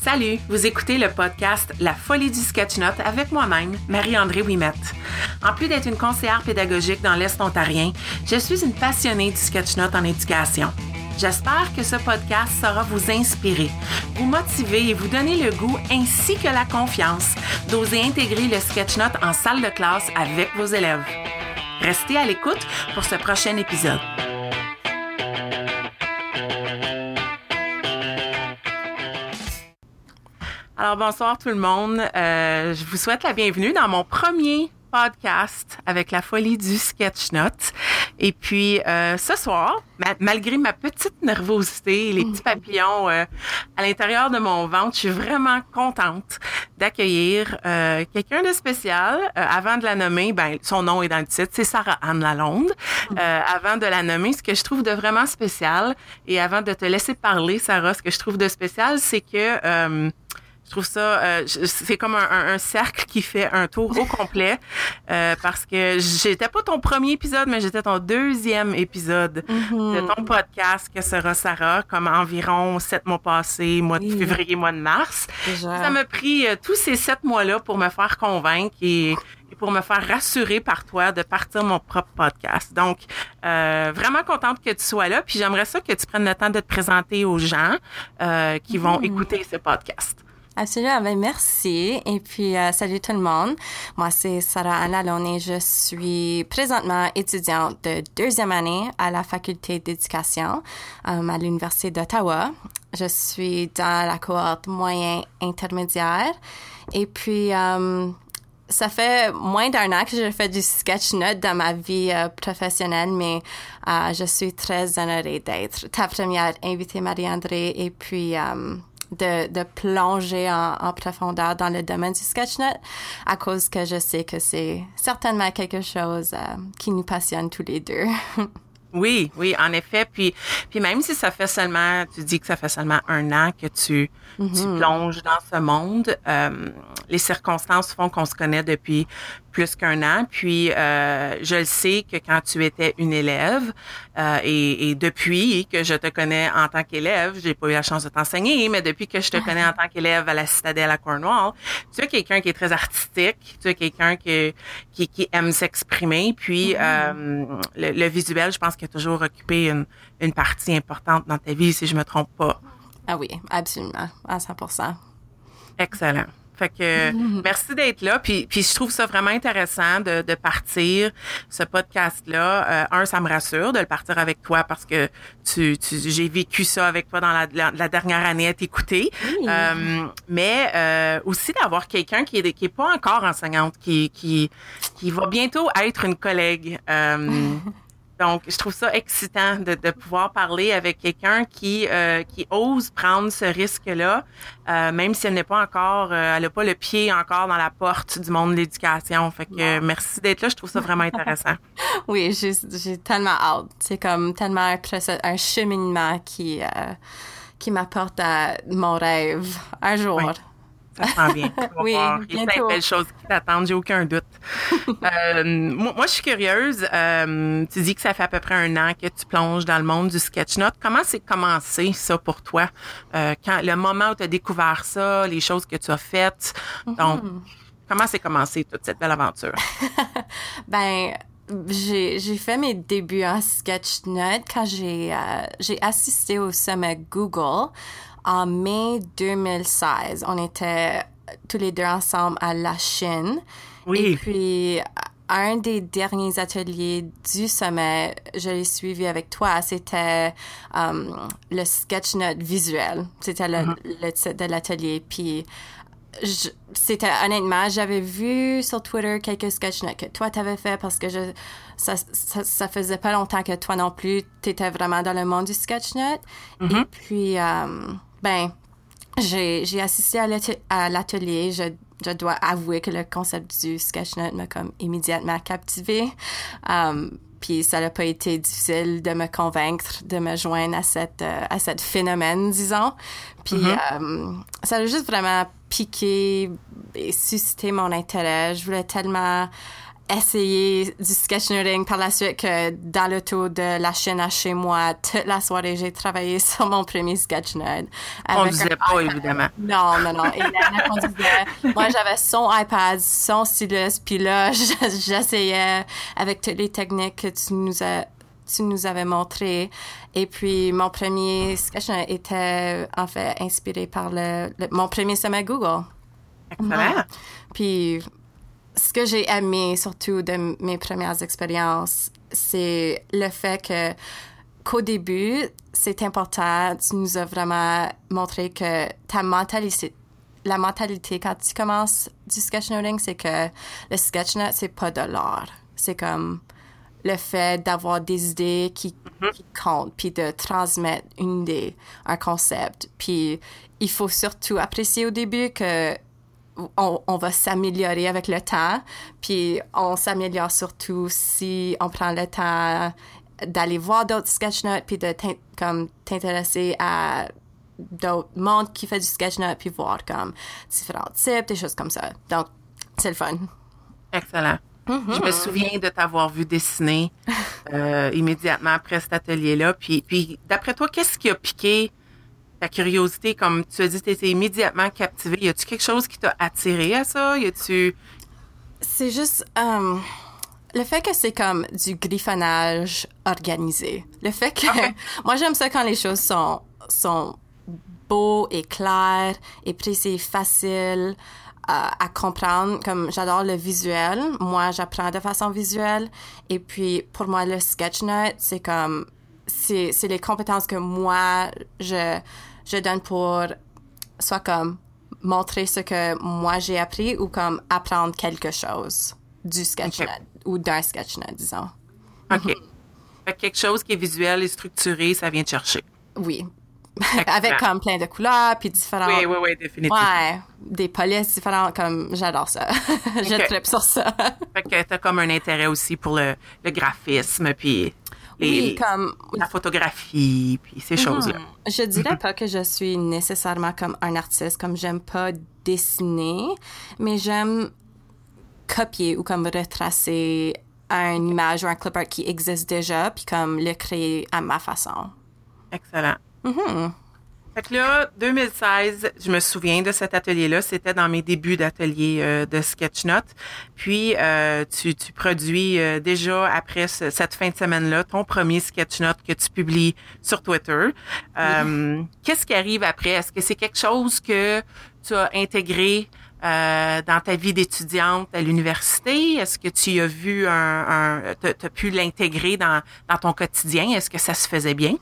Salut, vous écoutez le podcast La folie du sketch-note avec moi-même, Marie-André Wimette. En plus d'être une conseillère pédagogique dans l'Est ontarien, je suis une passionnée du sketch-note en éducation. J'espère que ce podcast saura vous inspirer, vous motiver et vous donner le goût ainsi que la confiance d'oser intégrer le sketch-note en salle de classe avec vos élèves. Restez à l'écoute pour ce prochain épisode. Alors bonsoir tout le monde. Euh, je vous souhaite la bienvenue dans mon premier podcast avec la folie du sketch note. Et puis euh, ce soir, malgré ma petite nervosité, les petits papillons euh, à l'intérieur de mon ventre, je suis vraiment contente d'accueillir euh, quelqu'un de spécial. avant de la nommer, ben son nom est dans le titre, c'est Sarah Anne Lalonde. avant de la nommer, ce que je trouve de vraiment spécial et avant de te laisser parler, Sarah, ce que je trouve de spécial, c'est que je trouve ça, euh, c'est comme un, cercle qui fait un tour au complet euh, parce que j'étais pas ton premier épisode, mais j'étais ton deuxième épisode mm-hmm. de ton podcast que sera Sarah, comme environ sept mois passés, mois de février, mois de mars. Ça m'a pris euh, tous ces sept mois-là pour me faire convaincre et, pour me faire rassurer par toi de partir mon propre podcast. Donc, vraiment contente que tu sois là. Puis j'aimerais ça que tu prennes le temps de te présenter aux gens qui vont mm. écouter ce podcast. Absolument, ben merci. Et puis, euh, salut tout le monde. Moi, c'est Sarah Anna et je suis présentement étudiante de deuxième année à la faculté d'éducation euh, à l'Université d'Ottawa. Je suis dans la cohorte moyen intermédiaire. Et puis, euh, ça fait moins d'un an que je fais du sketch note dans ma vie professionnelle, mais je suis très honorée d'être ta première invitée, Marie-André. Et puis, de, de plonger en, en, profondeur dans le domaine du sketchnote à cause que je sais que c'est certainement quelque chose euh, qui nous passionne tous les deux. oui, oui, en effet. Puis, puis même si ça fait seulement, tu dis que ça fait seulement un an que tu, tu mm-hmm. plonges dans ce monde, euh, les circonstances font qu'on se connaît depuis plus qu'un an. Puis euh, je le sais que quand tu étais une élève euh, et, et, depuis que je te connais en tant qu'élève, j'ai pas eu la chance de t'enseigner, mais depuis que je te connais en tant qu'élève à la Citadelle à Cornwall, tu es quelqu'un qui est très artistique, tu es quelqu'un qui, qui, qui aime s'exprimer. Puis mm-hmm. euh, le, le, visuel, je pense qu'il a toujours occupé une, une partie importante dans ta vie, si je me trompe pas. Ah oui, absolument, à 100%. Excellent. Fait que merci d'être là. Puis, puis je trouve ça vraiment intéressant de, de partir ce podcast-là. Euh, un, ça me rassure de le partir avec toi parce que tu, tu j'ai vécu ça avec toi dans la, la, dernière année à t'écouter. Euh, mais euh, aussi d'avoir quelqu'un qui est, qui est pas encore enseignante, qui, qui, qui va bientôt être une collègue. Euh, Donc, je trouve ça excitant de, de pouvoir parler avec quelqu'un qui euh, qui ose prendre ce risque-là, euh, même si elle n'est pas encore, euh, elle n'a pas le pied encore dans la porte du monde de l'éducation. Fait que merci d'être là. Je trouve ça vraiment intéressant. oui, j'ai tellement hâte. C'est comme tellement un, cheminement qui qui m'apporte à mon rêve un jour. Ça sent bien. oui, Il y a plein de belles choses qui t'attendent, j'ai aucun doute. euh, moi, je suis curieuse. Euh, tu dis que ça fait à peu près un an que tu plonges dans le monde du sketch note. Comment c'est commencé ça pour toi? Euh, quand le moment où tu as découvert ça, les choses que tu as faites. Donc, mm-hmm. comment c'est commencé toute cette belle aventure? ben, j'ai, j'ai fait mes débuts en sketch note quand j'ai, euh, j'ai assisté au sommet Google en mai 2016. On était tous les deux ensemble à la Chine. Oui. Et puis, un des derniers ateliers du sommet, je l'ai suivi avec toi, c'était um, le sketch note visuel. C'était le, mm-hmm. le titre de l'atelier. Puis, c'était honnêtement, j'avais vu sur Twitter quelques sketch notes que toi t'avais fait parce que je ça, ça, ça, faisait pas longtemps que toi non plus t'étais vraiment dans le monde du sketch note. Mm-hmm. Et puis, um, ben, j'ai assisté à l'atelier. Je, je, dois avouer que le concept du sketchnote m'a comme immédiatement captivé. Um, puis ça n'a pas été difficile de me convaincre de me joindre à cette euh, à cette phénomène, disons. Puis mm-hmm. um, ça a juste vraiment piqué et suscité mon intérêt. Je voulais tellement essayé du sketchnoting par la suite que dans le tour de la chaîne à chez moi, toute la soirée, j'ai travaillé sur mon premier sketchnote. On ne disait pas, évidemment. Non, non, non. Et là, moi, j'avais son iPad, son stylus, puis là, j'essayais avec toutes les techniques que tu nous as tu nous avais montré. Et puis, mon premier sketchnote était, en fait, inspiré par le, mon premier sommet Google. Excellent. Puis, ce que j'ai aimé surtout de mes premières expériences, c'est le fait que qu'au début, c'est important. Tu nous as vraiment montré que ta mentalité, la mentalité quand tu commences du sketchnoting, c'est que le sketchnote, c'est pas de l'art. C'est comme le fait d'avoir des idées qui, mm-hmm. qui, comptent, puis de transmettre une idée, un concept. Puis il faut surtout apprécier au début que on, va s'améliorer avec le temps. Puis on s'améliore surtout si on prend le temps d'aller voir d'autres sketchnotes puis de comme t'intéresser à d'autres mondes qui fait du sketchnote puis voir comme différents types, des choses comme ça. Donc, c'est le fun. Excellent. Je me souviens de t'avoir vu dessiner euh, immédiatement après cet atelier-là. Puis, puis d'après toi, qu'est-ce qui a piqué ta curiosité, comme tu as dit, tu étais immédiatement captivée. Y a-tu quelque chose qui t'a attiré à ça? Y a-tu. C'est juste. Euh, le fait que c'est comme du griffonnage organisé. Le fait que. moi, j'aime ça quand les choses sont, sont beaux et claires et précis, faciles. Euh, à comprendre, comme j'adore le visuel, moi j'apprends de façon visuelle et puis pour moi le sketchnote c'est comme c'est les compétences que moi je je donne pour soit comme montrer ce que moi j'ai appris ou comme apprendre quelque chose du sketchnote ou d'un sketchnote, disons. OK. Quelque chose qui est visuel et structuré, ça vient te chercher. Oui. Avec comme plein de couleurs, puis différentes... Oui, oui, oui, définitivement. Ouais, des polices différentes, comme j'adore ça. je tripe sur ça. fait que t'as comme un intérêt aussi pour le, le graphisme, puis oui, comme la photographie, puis ces mhm. choses-là. Je dirais pas que je suis nécessairement comme un artiste, comme j'aime pas dessiner, mais j'aime copier ou comme retracer une image ou un clip art qui existe déjà, puis comme le créer à ma façon. Excellent. Mm fait que là, 2016, je me souviens de cet atelier-là. C'était dans mes débuts d'atelier euh, de Sketchnote. Puis, euh, tu, tu, produis euh, déjà après cette fin de semaine-là ton premier Sketchnote que tu publies sur Twitter. Qu'est-ce qui arrive après? Est-ce que c'est quelque chose que tu as intégré dans ta vie d'étudiante à l'université? Est-ce que tu as vu un, un tu as pu l'intégrer dans, dans ton quotidien? Est-ce que ça se faisait bien?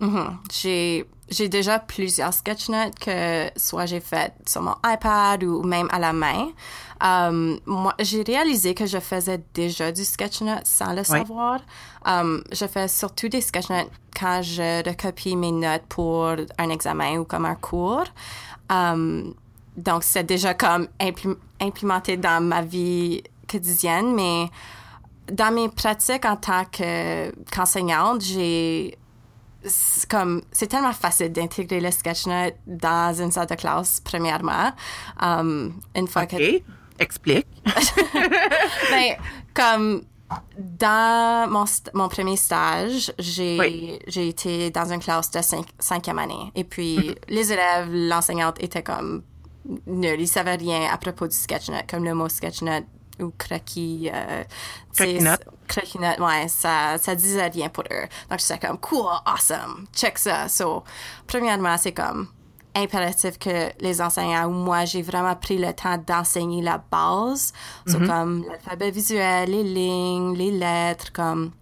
Mm-hmm. J'ai j'ai déjà plusieurs sketchnotes que soit j'ai fait sur mon iPad ou même à la main. Um, moi, j'ai réalisé que je faisais déjà du sketchnote sans le savoir. Um, je fais surtout des sketchnotes quand je recopie mes notes pour un examen ou comme un cours. Um, donc, c'est déjà comme implémenté dans ma vie quotidienne, mais dans mes pratiques en tant qu'enseignante, j'ai comme c'est tellement facile d'intégrer le sketchnote dans une salle de classe premièrement um, une fois que explique ben comme dans mon, mon premier stage, j'ai j'ai été dans une classe de cinq, cinquième année. Et puis, mhm. les élèves, l'enseignante était comme nulle. Ils savaient rien à propos du sketchnote, comme le mot sketchnote ou croquis. Euh, ouais, ça, ça disait rien pour eux. Donc, j'étais comme, cool, awesome, check ça. So, premièrement, c'est comme impératif que les enseignants ou moi, j'ai vraiment pris le temps d'enseigner la base. So, mm-hmm. comme l'alphabet visuel, les lignes, les lettres, comme.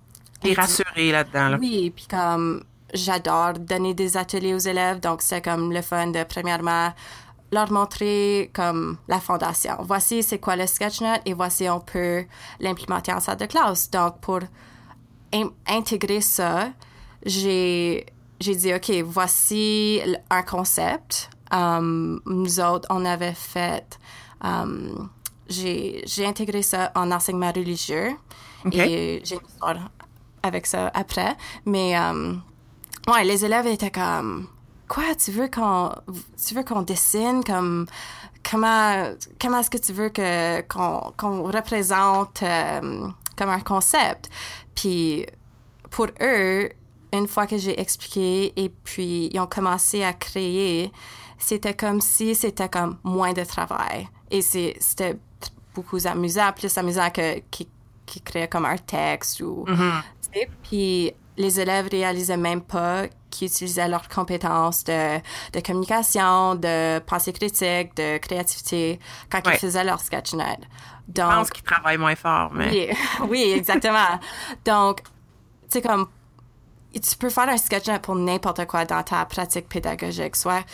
Et rassurer là-dedans. Là. Oui, puis comme j'adore donner des ateliers aux élèves, donc c'est comme le fun de premièrement leur montrer comme la fondation. Voici c'est quoi le SketchNote et voici on peut l'implémenter en salle de classe. Donc pour intégrer ça, j'ai j'ai dit ok voici un concept. Um, nous autres on avait fait um, j'ai j'ai intégré ça en enseignement religieux et j'ai une histoire avec ça après. Mais um, ouais les élèves étaient comme quoi, tu veux qu'on, tu veux qu'on dessine comme, comment, comment est-ce que tu veux que, qu'on, qu'on représente euh, comme un concept? Puis, pour eux, une fois que j'ai expliqué et puis ils ont commencé à créer, c'était comme si c'était comme moins de travail. Et c'était beaucoup amusant, plus amusant que qui, qui créait comme un texte ou. Mm-hmm. Puis les élèves réalisaient même pas qu'ils utilisaient leurs compétences de, de, communication, de pensée critique, de créativité quand ils faisaient leur sketchnote. Donc, Je pense qu'ils travaillent moins fort, mais. Oui, oui exactement. Donc, c'est comme tu peux faire un sketchnote pour n'importe quoi dans ta pratique pédagogique, soit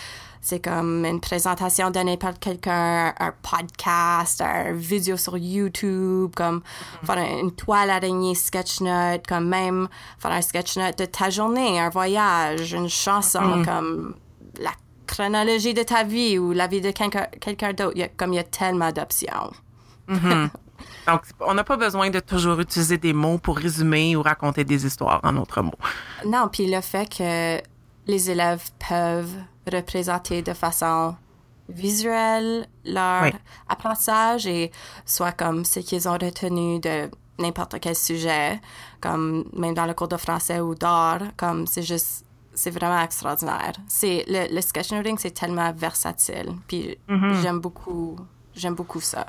c'est comme une présentation de n'importe quelqu'un, un podcast, une vidéo sur YouTube, comme mm-hmm. faire une toile araignée sketchnote, comme même faire un sketchnote de ta journée, un voyage, une chanson, mm-hmm. comme la chronologie de ta vie ou la vie de quelqu'un d'autre. Comme il y a tellement d'options. Mm-hmm. Donc, on n'a pas besoin de toujours utiliser des mots pour résumer ou raconter des histoires en autres mots. Non, puis le fait que les élèves peuvent représenter de façon visuelle leur apprentissage et soit comme ce qu'ils ont retenu de n'importe quel sujet, comme même dans le cours de français ou d'art, comme c'est juste c'est vraiment extraordinaire. C'est le, le sketchnoting, c'est tellement versatile. Puis mm-hmm. j'aime beaucoup j'aime beaucoup ça.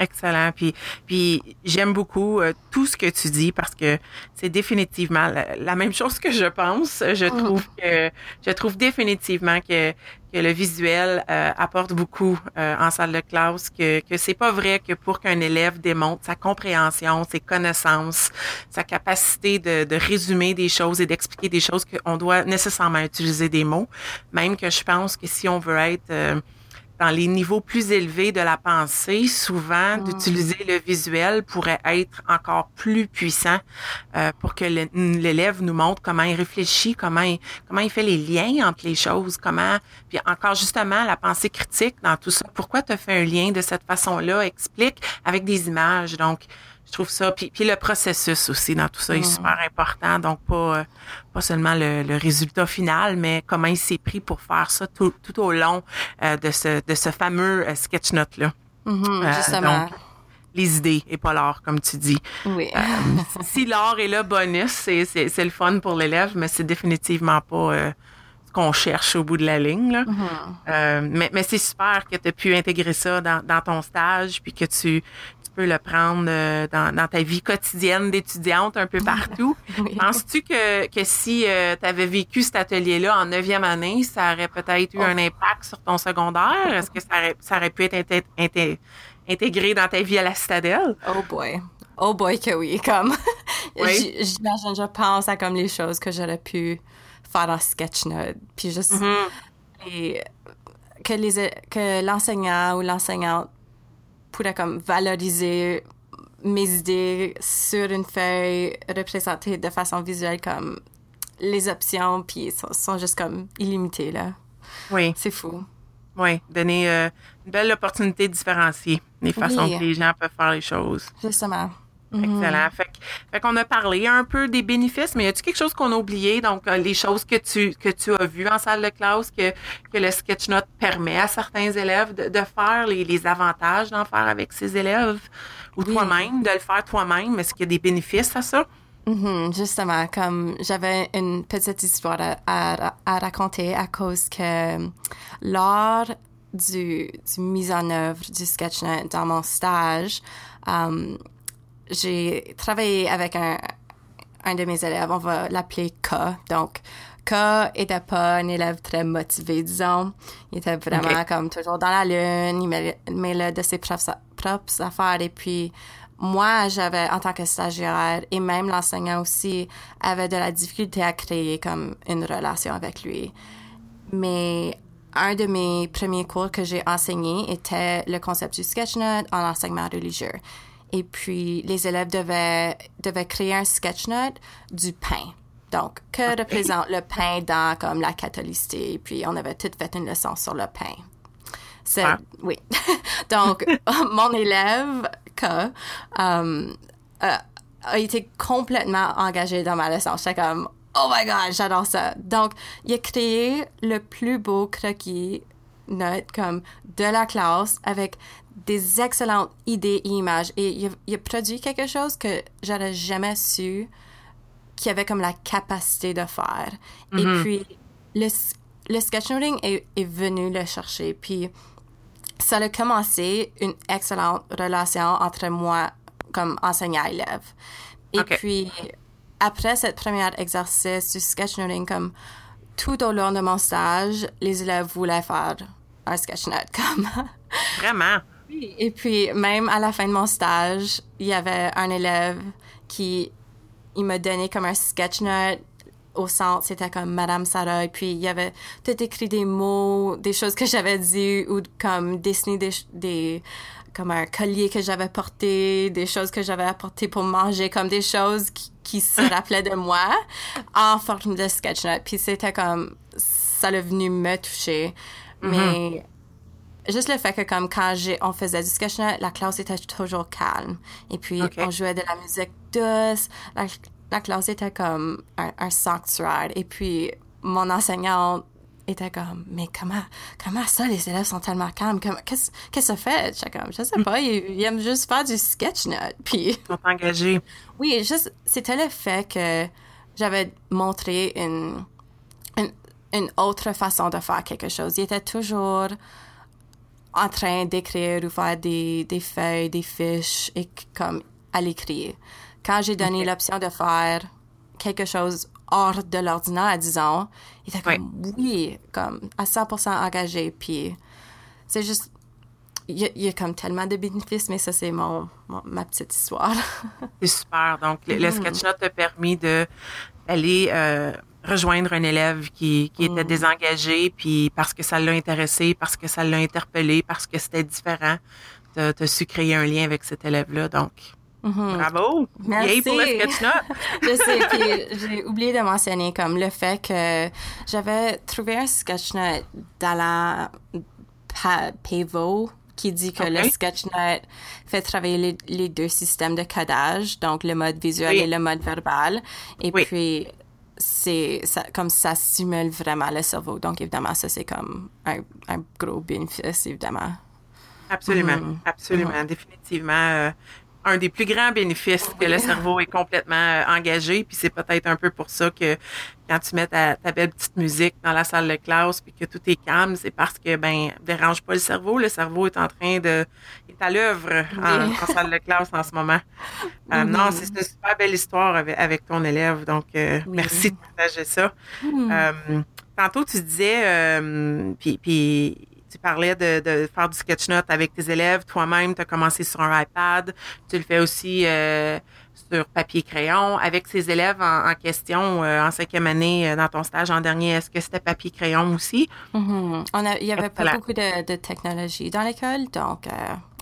Excellent. Puis, puis j'aime beaucoup euh, tout ce que tu dis parce que c'est définitivement la, même chose que je pense. Je mm. trouve que je trouve définitivement que que le visuel euh, apporte beaucoup euh, en salle de classe, que que c'est pas vrai que pour qu'un élève démontre sa compréhension, ses connaissances, sa capacité de, de résumer des choses et d'expliquer des choses qu'on doit nécessairement utiliser des mots. Même que je pense que si on veut être dans les niveaux plus élevés de la pensée, souvent mm. d'utiliser le visuel pourrait être encore plus puissant euh, pour que l'élève nous montre comment il réfléchit, comment il, comment il fait les liens entre les choses, comment puis encore justement la pensée critique dans tout ça. Pourquoi tu as fait un lien de cette façon-là? Explique avec des images. Donc je trouve ça. Puis, puis le processus aussi dans tout ça est super important. Donc, pas, euh, pas seulement le, le, résultat final, mais comment il s'est pris pour faire ça tout, tout au long euh, de, ce, de ce fameux euh, sketch note-là. Mm-hmm, justement. Donc, les idées et pas l'art, comme tu dis. Oui. si l'art est là, bonus, c'est le fun pour l'élève, mais c'est définitivement pas ce qu'on cherche au bout de la ligne. Là. Mm-hmm. mais, mais c'est super que tu aies pu intégrer ça dans, dans ton stage, puis que tu, peux le prendre euh, dans, dans, ta vie quotidienne d'étudiante un peu partout. Penses-tu que, que si euh, tu avais vécu cet atelier-là en neuvième année, ça aurait peut-être eu oh. un impact sur ton secondaire? Est-ce que ça aurait, ça aurait pu être intégré dans ta vie à la citadelle? Oh boy. Oh boy que oui, comme oui. j'imagine, je pense à comme les choses que j'aurais pu faire en sketchnote, puis juste mm-hmm. et que les que l'enseignant ou l'enseignante pourrait comme valoriser mes idées sur une feuille représentée de façon visuelle comme les options puis sont, sont juste comme illimitées là. Oui. C'est fou. Oui, donner euh, une belle opportunité de différencier les façons que les gens peuvent faire les choses. Justement. Excellent. Mhm. Fait, qu'on a parlé un peu des bénéfices, mais y a-tu quelque chose qu'on a oublié? Donc, euh, les choses que tu que tu as vues en salle de classe, que, que le sketchnote permet à certains élèves de, de faire, les, les avantages d'en faire avec ses élèves, ou toi-même, de le faire toi-même. Est-ce qu'il y a des bénéfices à ça? Mhm, justement, comme j'avais une petite histoire à, à, raconter à cause que lors du, du mise en œuvre du sketchnote dans mon stage, um, j'ai travaillé avec un, un de mes élèves, on va l'appeler K. Donc, K était pas un élève très motivé, disons. Il était vraiment comme toujours dans la lune, il mêlait de ses propres, propres affaires. Et puis, moi, j'avais, en tant que stagiaire, et même l'enseignant aussi, avait de la difficulté à créer comme une relation avec lui. Mais un de mes premiers cours que j'ai enseigné était le concept du sketchnote en enseignement religieux. Et puis, les élèves devaient, devaient créer un sketchnote du pain. Donc, que représente le pain dans comme la catholicité? Et puis, on avait tout fait une leçon sur le pain. C'est, ah. oui. Donc, mon élève, que, um, a été complètement engagé dans ma leçon. J'étais comme, Oh my god, j'adore ça. Donc, il a créé le plus beau croquis note comme de la classe avec des excellentes idées et images. Et il a, il a produit quelque chose que j'aurais jamais su qu'il avait comme la capacité de faire. Et puis, le, le sketchnoting est, est venu le chercher. Puis, ça a commencé une excellente relation entre moi comme enseignant-élève. Et puis, après cette première exercice du sketchnoting, comme tout au long de mon stage, les élèves voulaient faire un sketchnote comme. Vraiment? Et puis, même à la fin de mon stage, il y avait un élève qui il m'a donné comme un sketchnote au centre, c'était comme Madame Sarah, et puis il y avait tout écrit des mots, des choses que j'avais dit, ou comme dessiné des, des comme un collier que j'avais porté, des choses que j'avais apportées pour manger, comme des choses qui, qui se rappelaient de moi en forme de sketchnote. Puis c'était comme, ça l'a venu me toucher. Mais juste le fait que comme quand j'ai on faisait du sketchnote, la classe était toujours calme. Et puis on jouait de la musique douce. La, la classe était comme un, un sanctuaire. Et puis mon enseignante était comme mais comment comment ça les élèves sont tellement calmes? Qu'est-ce qu'est-ce que ça fait J'étais comme je sais pas ils, ils aiment juste faire du sketchnote puis Ils sont engagés. oui, juste, c'était le fait que j'avais montré une, une, une autre façon de faire quelque chose. Il était toujours en train d'écrire ou faire des, des feuilles, des fiches et comme à l'écrire. Quand j'ai donné l'option de faire quelque chose hors de l'ordinaire, disons, il était comme oui, comme à 100% engagé. Puis c'est juste, il y, a, il y a comme tellement de bénéfices, mais ça c'est mon, mon- ma petite histoire. C'est super. Donc, le, le sketchnote t'a permis de d'aller euh, rejoindre un élève qui, qui était désengagé, puis parce que ça l'a intéressé, parce que ça l'a interpellé, parce que c'était différent, t'as as su créer un lien avec cet élève-là. Donc, bravo! Merci. Yay pour le sketchnote! je sais, puis j'ai oublié de mentionner comme le fait que j'avais trouvé un sketchnote d'Alain Pa- Pavot qui dit que le sketchnote fait travailler les, les deux systèmes de codage, donc le mode visuel Oui. et le mode verbal. Et Oui. puis, c'est ça, comme ça stimule vraiment le cerveau. Donc, évidemment, ça, c'est comme un, un gros bénéfice, évidemment. Absolument, Mhm. absolument, définitivement. euh, un des plus grands bénéfices que le cerveau est complètement euh, engagé, puis c'est peut-être un peu pour ça que quand tu mets ta, ta belle petite musique dans la salle de classe puis que tout est calme, c'est parce que ben dérange pas le cerveau, le cerveau est en train de est à l'œuvre en, salle de classe en ce moment. Euh, Non, c'est une super belle histoire avec, avec ton élève, donc euh, Oui. merci de partager ça. Euh, tantôt, tu disais, puis tu parlais de, de faire du sketchnote avec tes élèves. Toi-même, tu as commencé sur un iPad. Tu le fais aussi euh, sur papier-crayon. Avec ces élèves en, en question, euh, en cinquième année, euh, dans ton stage en dernier, est-ce que c'était papier-crayon aussi? Mhm. On a, il y avait pas beaucoup de, de technologie dans l'école, donc euh,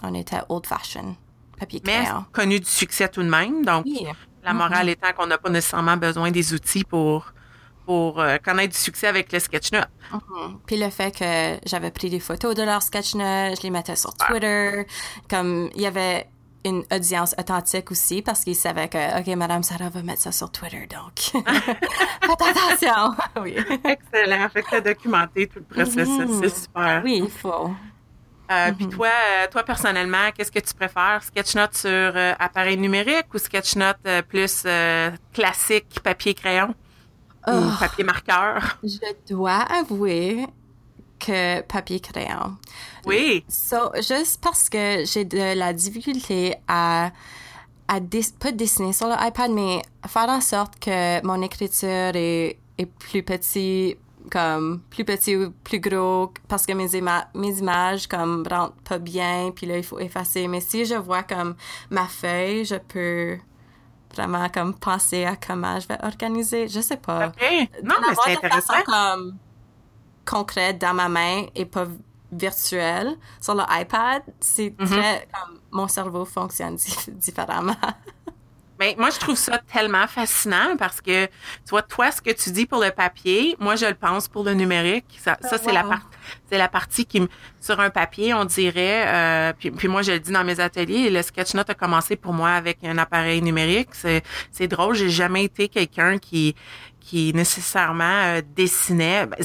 on était old-fashioned, papier Mais crayon. connu du succès tout de même. Donc, Oui. la morale étant qu'on n'a pas nécessairement besoin des outils pour, pour euh, connaître du succès avec le sketchnote. Mhm. Puis le fait que j'avais pris des photos de leur sketchnote, je les mettais sur Twitter, comme il y avait une audience authentique aussi parce qu'ils savaient que, OK, Madame Sarah va mettre ça sur Twitter, donc faites attention. oui. Excellent. Fait que t'as documenté tout le processus. Mhm. C'est super. oui, il faut. Euh, Puis toi, euh, toi personnellement, qu'est-ce que tu préfères? Sketchnote sur euh, appareil numérique ou sketchnote euh, plus classique papier-crayon Oh. ou papier-marqueur? Je dois avouer que papier crayon. Oui. So, juste parce que j'ai de la difficulté à, à des- pas dessiner sur l'iPad, mais faire en sorte que mon écriture est, est plus petit, comme plus petit ou plus gros, parce que mes, ima- mes images comme rentrent pas bien, puis là il faut effacer. Mais si je vois comme ma feuille, je peux vraiment comme penser à comment je vais organiser. Je sais pas OK. Non, mais c'est façon intéressant. comme concrète dans ma main et pas virtuelle sur l'iPad, c'est Mm-hmm. très comme mon cerveau fonctionne di- différemment. Mais moi, je trouve ça tellement fascinant parce que, tu vois, toi, ce que tu dis pour le papier, moi, je le pense pour le numérique. Ça, ça c'est la partie, c'est la partie qui, sur un papier, on dirait, euh, puis, puis moi, je le dis dans mes ateliers, le sketchnote a commencé pour moi avec un appareil numérique. C'est, c'est drôle, j'ai jamais été quelqu'un qui, qui nécessairement euh, dessinait. Ben,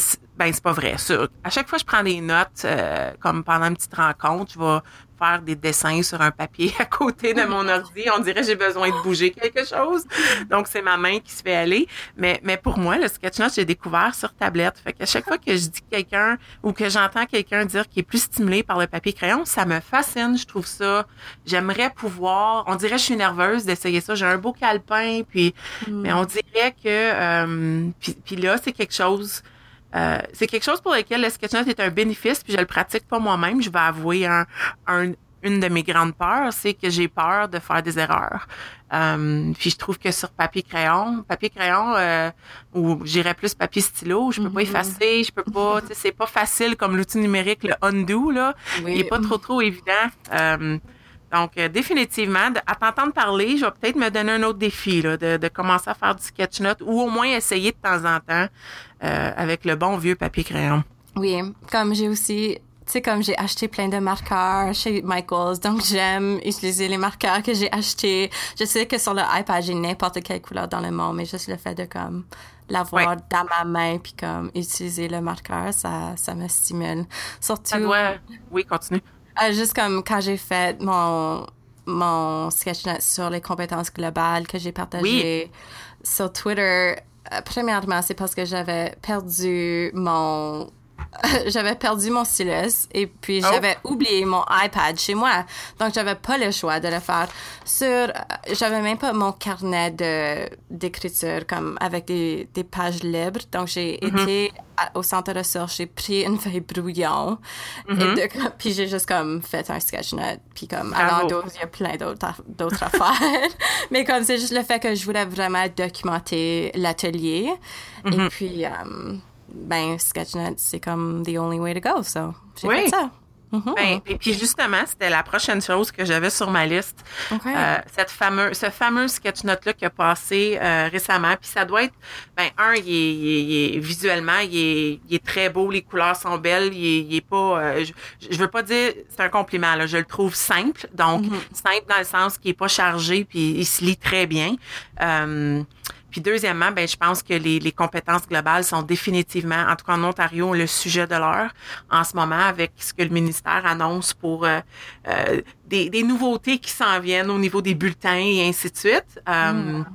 ben, c'est pas vrai. Ça, à chaque fois que je prends des notes, euh, comme pendant une petite rencontre, je vais faire des dessins sur un papier à côté de mon ordi. On dirait que j'ai besoin de bouger quelque chose. Donc, c'est ma main qui se fait aller. Mais, mais pour moi, le sketch j'ai découvert sur tablette. Fait qu'à chaque fois que je dis quelqu'un ou que j'entends quelqu'un dire qu'il est plus stimulé par le papier crayon, ça me fascine. Je trouve ça. J'aimerais pouvoir. On dirait que je suis nerveuse d'essayer ça. J'ai un beau calepin, puis, mm. mais on dirait que. Euh, puis, puis là, c'est quelque chose euh, c'est quelque chose pour lequel le sketchnote est un bénéfice, puis je le pratique pas moi-même. Je vais avouer un, une de mes grandes peurs, c'est que j'ai peur de faire des erreurs. Euh, puis je trouve que sur papier crayon, papier crayon euh, ou j'irais plus papier stylo, je peux pas mm-hmm. effacer, je peux pas, c'est pas facile comme l'outil numérique le undo là, il est pas trop trop évident. Donc, euh, définitivement, à t'entendre parler, je vais peut-être me donner un autre défi, là, de, de, commencer à faire du sketch note ou au moins essayer de temps en temps euh, avec le bon vieux papier crayon. Oui, comme j'ai aussi, tu sais, comme j'ai acheté plein de marqueurs chez Michaels, donc j'aime utiliser les marqueurs que j'ai achetés. Je sais que sur le iPad, j'ai n'importe quelle couleur dans le monde, mais juste le fait de comme l'avoir dans ma main puis comme utiliser le marqueur, ça, ça me stimule. Surtout. Oui, continue. Euh, juste comme quand j'ai fait mon, mon sketch sur les compétences globales que j'ai partagé sur Twitter, euh, premièrement, c'est parce que j'avais perdu mon j'avais perdu mon stylus et puis oh. j'avais oublié mon iPad chez moi. Donc, j'avais pas le choix de le faire sur, euh, j'avais même pas mon carnet de, d'écriture comme avec des, des pages libres. Donc, j'ai mm-hmm. été au centre de ressources, j'ai pris une feuille brouillon et mm-hmm. puis j'ai juste comme fait un sketch note. Puis comme, alors, il y a plein d'autres, d'autres affaires. Mais comme, c'est juste le fait que je voulais vraiment documenter l'atelier. Et mm-hmm. puis, euh, ben, SketchNet, c'est comme the only way to go. So, j'ai fait ça. Mm-hmm. Ben, et puis justement, c'était la prochaine chose que j'avais sur ma liste. Euh, cette fameuse, ce fameux sketch note-là qui a passé euh, récemment. Puis ça doit être, ben, un, il est, il est, visuellement, il est, il est, très beau, les couleurs sont belles, il est, il est pas, euh, je, je, veux pas dire, c'est un compliment, là, je le trouve simple. Donc, mm-hmm. simple dans le sens qu'il est pas chargé, puis il se lit très bien. Puis deuxièmement, ben je pense que les, les, compétences globales sont définitivement, en tout cas en Ontario, le sujet de l'heure en ce moment avec ce que le ministère annonce pour euh, euh, des, des, nouveautés qui s'en viennent au niveau des bulletins et ainsi de suite. Euh, hmm.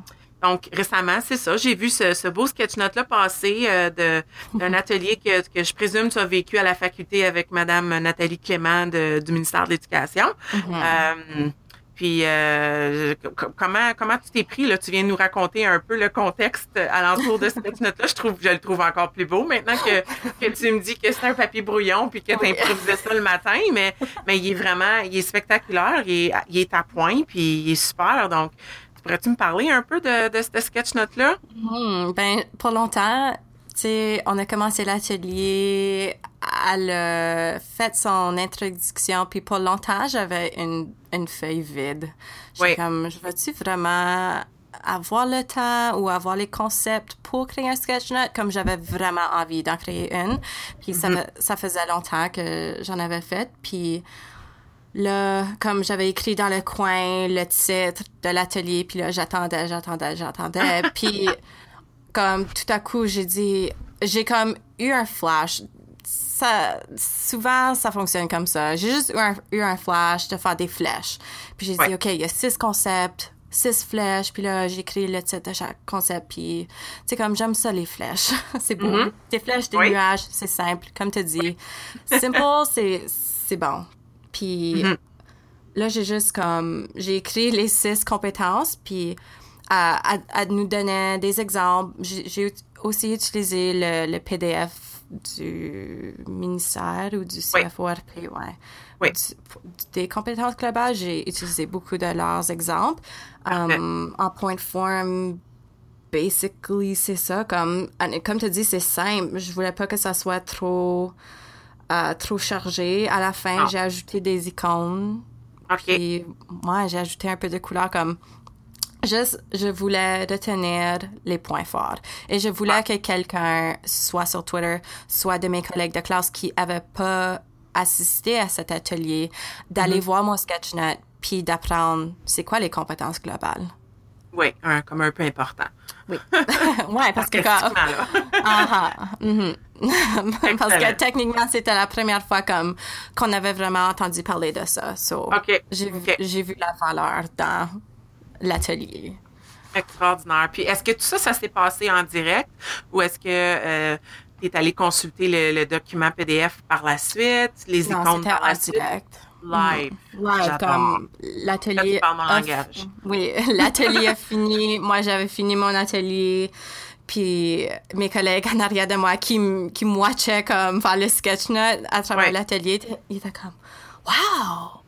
Donc récemment, c'est ça, j'ai vu ce, ce beau sketch note là passer de d'un atelier que, que je présume tu as vécu à la faculté avec Madame Nathalie Clément de, du ministère de l'Éducation. Mm-hmm. Puis euh, comment comment tu t'es pris là? Tu viens nous raconter un peu le contexte alentour de cette note-là. Je trouve je le trouve encore plus beau maintenant que, que tu me dis que c'est un papier brouillon puis que tu improvisais ça le matin, mais mais il est vraiment il est spectaculaire, il est, il est à point puis il est super. Donc pourrais-tu me parler un peu de, de cette sketch note là hmm, Ben pour longtemps on a commencé l'atelier, elle a fait son introduction, puis pour longtemps, j'avais une, une feuille vide. J'étais comme, je veux-tu vraiment avoir le temps ou avoir les concepts pour créer un sketch note comme j'avais vraiment envie d'en créer une. Puis ça, mm-hmm. ça faisait longtemps que j'en avais fait. Puis là, comme j'avais écrit dans le coin le titre de l'atelier, puis là, j'attendais, j'attendais, j'attendais. puis comme tout à coup, j'ai dit, j'ai comme eu un flash. Ça, souvent, ça fonctionne comme ça. J'ai juste eu un, eu un, flash de faire des flèches. Puis j'ai dit, OK, il y a six concepts, six flèches. Puis là, j'ai écrit le titre de chaque concept. Puis, tu sais, comme j'aime ça, les flèches. c'est beau. Mm-hmm. Des flèches, des nuages, c'est simple, comme tu dis. Simple, c'est bon. Puis mm-hmm. là, j'ai juste comme, j'ai écrit les six compétences. Puis à, à, nous donner des exemples. J'ai aussi utilisé le, le, PDF du ministère ou du CFORP, ouais. Oui. des compétences globales, j'ai utilisé beaucoup de leurs exemples. Um, en point de forme, basically, c'est ça. Comme, comme tu dis, c'est simple. Je voulais pas que ça soit trop, uh, trop chargé. À la fin, ah. j'ai ajouté des icônes. OK. Puis, moi, j'ai ajouté un peu de couleur comme Juste, je voulais retenir les points forts. Et je voulais que quelqu'un, soit sur Twitter, soit de mes collègues de classe qui n'avaient pas assisté à cet atelier, d'aller mm-hmm. voir mon sketchnet puis d'apprendre c'est quoi les compétences globales. Oui, un, comme un peu important. Oui. ouais, parce que quand. Ah, ah, mhm. parce que techniquement, c'était la première fois comme qu'on avait vraiment entendu parler de ça. So, j'ai vu la valeur dans l'atelier. Extraordinaire. Puis est-ce que tout ça, ça s'est passé en direct ou est-ce que euh, tu es allé consulter le, le, document PDF par la suite, les non, icônes par la en suite? direct. Live. Live, comme Là, l'atelier. Oui, l'atelier a fini. Moi, j'avais fini mon atelier. Puis mes collègues en arrière de moi qui, qui me watchaient comme faire le sketch note à travers Ouais. l'atelier, ils étaient comme Wow!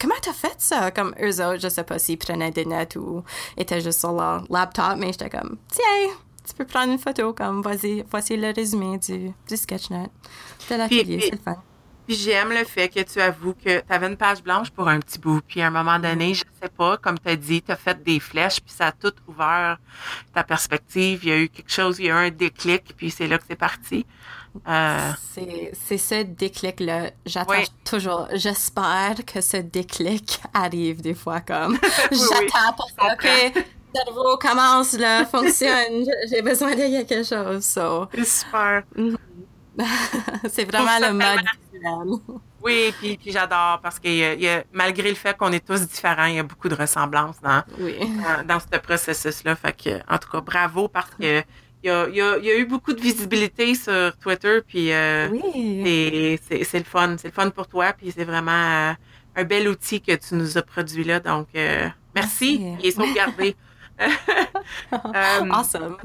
Comment t'as fait ça? Comme eux autres, je sais pas s'ils prenaient des notes ou étaient juste sur leur laptop, mais j'étais comme Tiens, tu peux prendre une photo, comme vas-y, voici le résumé du, du sketch note de l'atelier, c'est le fun. Puis j'aime le fait que tu avoues que tu avais une page blanche pour un petit bout. Puis à un moment donné, je sais pas, comme tu as dit, tu as fait des flèches, puis ça a tout ouvert ta perspective. Il y a eu quelque chose, il y a eu un déclic, puis c'est là que c'est parti. Euh, C'est, c'est ce déclic-là. J'attends Oui. toujours. J'espère que ce déclic arrive des fois comme. oui. J'attends pour ça. OK, comprends. cerveau commence, là, fonctionne. J'ai- besoin de quelque chose. So. super. c'est vraiment le mode. Oui, puis, puis j'adore parce que y a- malgré le fait qu'on est tous différents, il y a beaucoup de ressemblances dans, Oui. dans, dans ce processus-là. Fait que, en tout cas, bravo parce que il y a, il y a- il y a eu beaucoup de visibilité sur Twitter, puis euh, Oui. c'est- c'est c'est le fun. C'est le fun pour toi, puis c'est vraiment euh, un bel outil que tu nous as produit là. Donc, euh, merci. Merci. Il est sauvegardé. Euh, Awesome.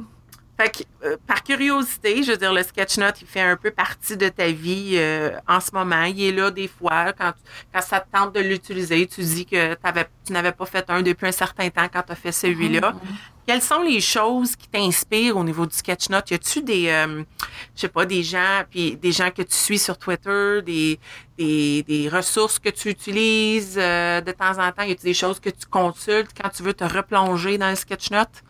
Fait que, euh, par curiosité, je veux dire, le sketchnote, il fait un peu partie de ta vie euh, en ce moment. Il est là des fois quand, quand ça te tente de l'utiliser. Tu dis que t'avais, tu n'avais pas fait un depuis un certain temps quand tu as fait celui-là. Quelles sont les choses qui t'inspirent au niveau du sketchnote? Y a-tu des, euh, je sais pas, des gens, puis des gens que tu suis sur Twitter, des, des, des ressources que tu utilises euh, de temps en temps? Y a-tu des choses que tu consultes quand tu veux te replonger dans le sketchnote?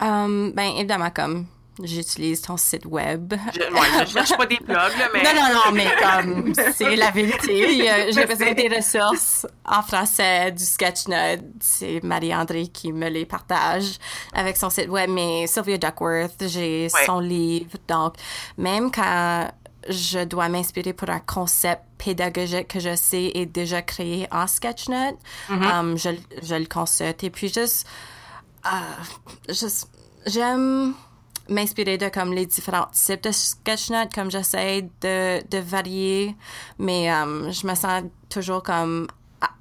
Um, ben, évidemment, comme j'utilise ton site web. Je, ouais, je cherche pas des blogs, là, mais. Non, non, non, mais comme c'est la vérité. A- J'ai besoin des ressources en français du Sketchnote. C'est Marie-André qui me les partage avec son site web. Mais Sylvia Duckworth, j'ai Ouais. son livre. Donc, même quand je dois m'inspirer pour un concept pédagogique que je sais est déjà créé en Sketchnote, um, je, je le consulte. Et puis, juste, euh, juste j'aime m'inspirer de comme les différents types de sketchnotes comme j'essaie de, de varier mais euh, je me sens toujours comme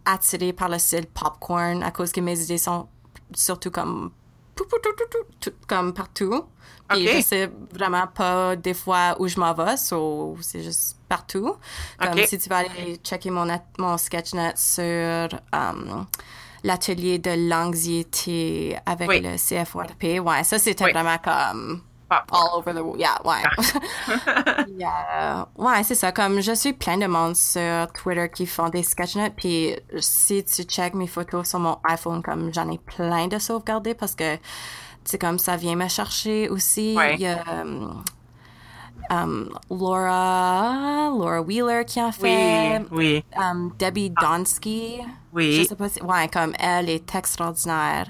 attirée par le style popcorn à cause que mes idées sont surtout comme comme partout. Puis Ok. je sais vraiment pas des fois où je m'en vais so c'est juste partout. Comme si tu vas aller checker mon, mon sketchnote sur euh, l'atelier de l'anxiété avec Oui. le CFORP. Ouais, ça c'était Oui. vraiment comme Pop. all over the world. Yeah, ouais. Yeah. Ouais, c'est ça. Comme je suis plein de monde sur Twitter qui font des sketchnotes, puis si tu check mes photos sur mon iPhone, comme j'en ai plein de sauvegardés parce que c'est comme ça vient me chercher aussi. Ouais. Il y a um, um, Laura, Laura Wheeler qui en fait. Oui, oui, Um, Debbie Donsky. Oui. Je sais pas si. Ouais, comme elle est extraordinaire.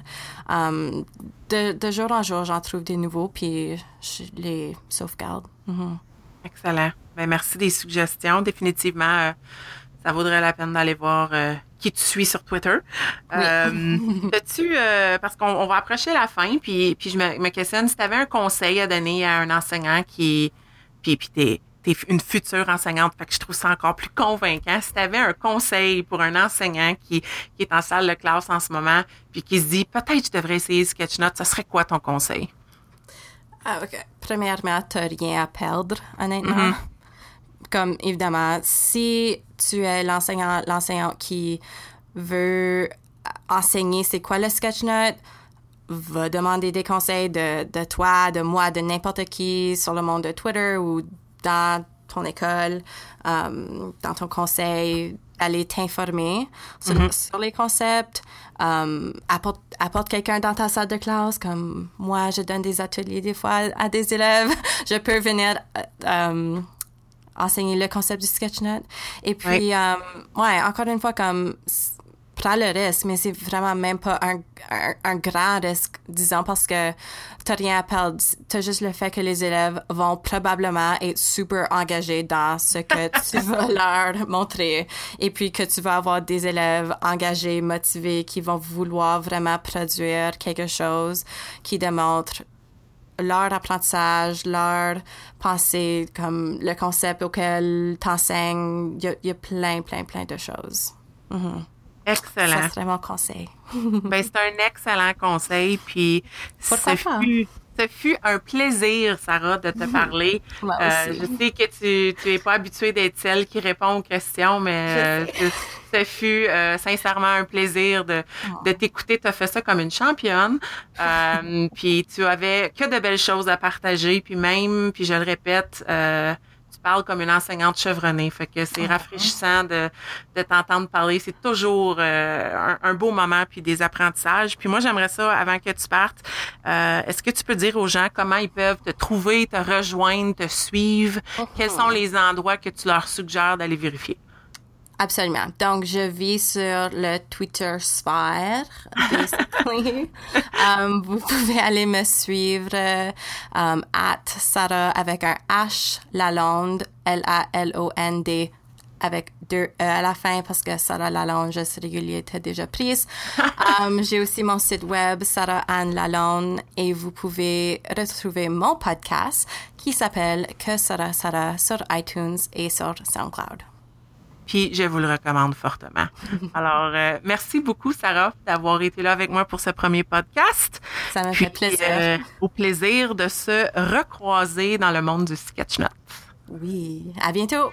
Um, de, de jour en jour, j'en trouve des nouveaux, puis je les sauvegarde. Mhm. excellent. Ben, merci des suggestions. Définitivement, euh, ça vaudrait la peine d'aller voir euh, qui tu suis sur Twitter. Euh, as-tu, euh, parce qu'on on va approcher la fin, puis, puis je me, me questionne si tu avais un conseil à donner à un enseignant qui, puis, puis t'es, t'es une future enseignante, fait que je trouve ça encore plus convaincant. Si tu avais un conseil pour un enseignant qui, qui est en salle de classe en ce moment, puis qui se dit peut-être je devrais essayer Sketchnote, ça serait quoi ton conseil? Ah, OK. Premièrement, t'as rien à perdre, honnêtement. Comme, évidemment, si tu es l'enseignant, l'enseignant qui veut enseigner c'est quoi le sketchnote, va demander des conseils de, de toi, de moi, de n'importe qui sur le monde de Twitter ou dans ton école, euh, dans ton conseil, aller t'informer sur, sur les concepts. Euh, apporte, apporte quelqu'un dans ta salle de classe, comme moi, je donne des ateliers des fois à des élèves. je peux venir euh, enseigner le concept du sketchnote. Et puis, Oui. ouais, encore une fois, comme prends le risque, mais c'est vraiment même pas un, un, grand risque, disons, parce que t'as rien à perdre. T'as juste le fait que les élèves vont probablement être super engagés dans ce que tu vas leur montrer. Et puis que tu vas avoir des élèves engagés, motivés, qui vont vouloir vraiment produire quelque chose qui démontre leur apprentissage, leur pensée, comme le concept auquel t'enseignes, il y, a plein, plein, plein de choses. Mm-hmm. Excellent. Ça serait mon conseil. ben, c'est un excellent conseil. Puis, ce fut, ce fut un plaisir, Sarah, de te parler. euh, je sais que tu, tu es pas habituée d'être celle qui répond aux questions, mais euh, ce fut euh, sincèrement un plaisir de, oh. de t'écouter. Tu as fait ça comme une championne. Euh, puis tu avais que de belles choses à partager. Puis même, puis je le répète, euh, parles comme une enseignante chevronnée. Fait que c'est ah. rafraîchissant de, de t'entendre parler. C'est toujours euh, un, beau moment puis des apprentissages. Puis moi, j'aimerais ça, avant que tu partes, euh, est-ce que tu peux dire aux gens comment ils peuvent te trouver, te rejoindre, te suivre? Oh. Quels sont les endroits que tu leur suggères d'aller vérifier? Absolument. Donc, je vis sur le Twitter Sphere, basically. um, vous pouvez aller me suivre um, at Sarah avec un H, Lalonde, L-A-L-O-N-D, avec deux E à la fin parce que Sarah Lalonde, je suis régulier, était déjà prise. um, J'ai aussi mon site web, Sarah Anne Lalonde, et vous pouvez retrouver mon podcast qui s'appelle Que Sarah Sarah sur iTunes et sur SoundCloud. Puis je vous le recommande fortement. Alors, euh, merci beaucoup, Sarah, d'avoir été là avec moi pour ce premier podcast. Ça m'a fait plaisir. Euh, au plaisir de se recroiser dans le monde du sketch note. Oui. À bientôt.